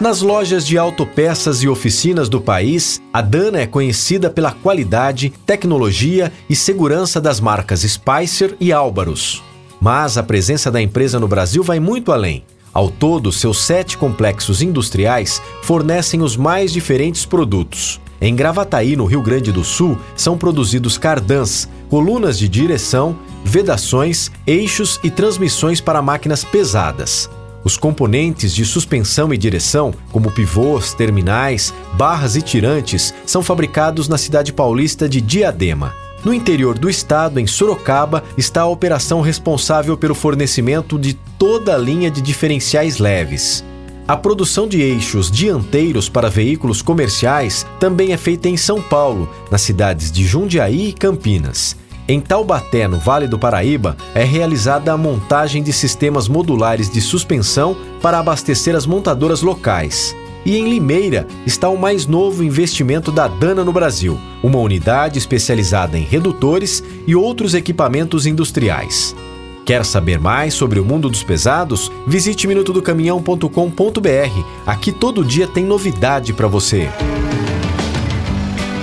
Nas lojas de autopeças e oficinas do país, a Dana é conhecida pela qualidade, tecnologia e segurança das marcas Spicer e Álvaros. Mas a presença da empresa no Brasil vai muito além. Ao todo, seus sete complexos industriais fornecem os mais diferentes produtos. Em Gravataí, no Rio Grande do Sul, são produzidos cardãs, colunas de direção, vedações, eixos e transmissões para máquinas pesadas. Os componentes de suspensão e direção, como pivôs, terminais, barras e tirantes, são fabricados na cidade paulista de Diadema. No interior do estado, em Sorocaba, está a operação responsável pelo fornecimento de toda a linha de diferenciais leves. A produção de eixos dianteiros para veículos comerciais também é feita em São Paulo, nas cidades de Jundiaí e Campinas. Em Taubaté, no Vale do Paraíba, é realizada a montagem de sistemas modulares de suspensão para abastecer as montadoras locais. E em Limeira está o mais novo investimento da Dana no Brasil, uma unidade especializada em redutores e outros equipamentos industriais. Quer saber mais sobre o mundo dos pesados? Visite minutodocaminhão.com.br. Aqui todo dia tem novidade para você.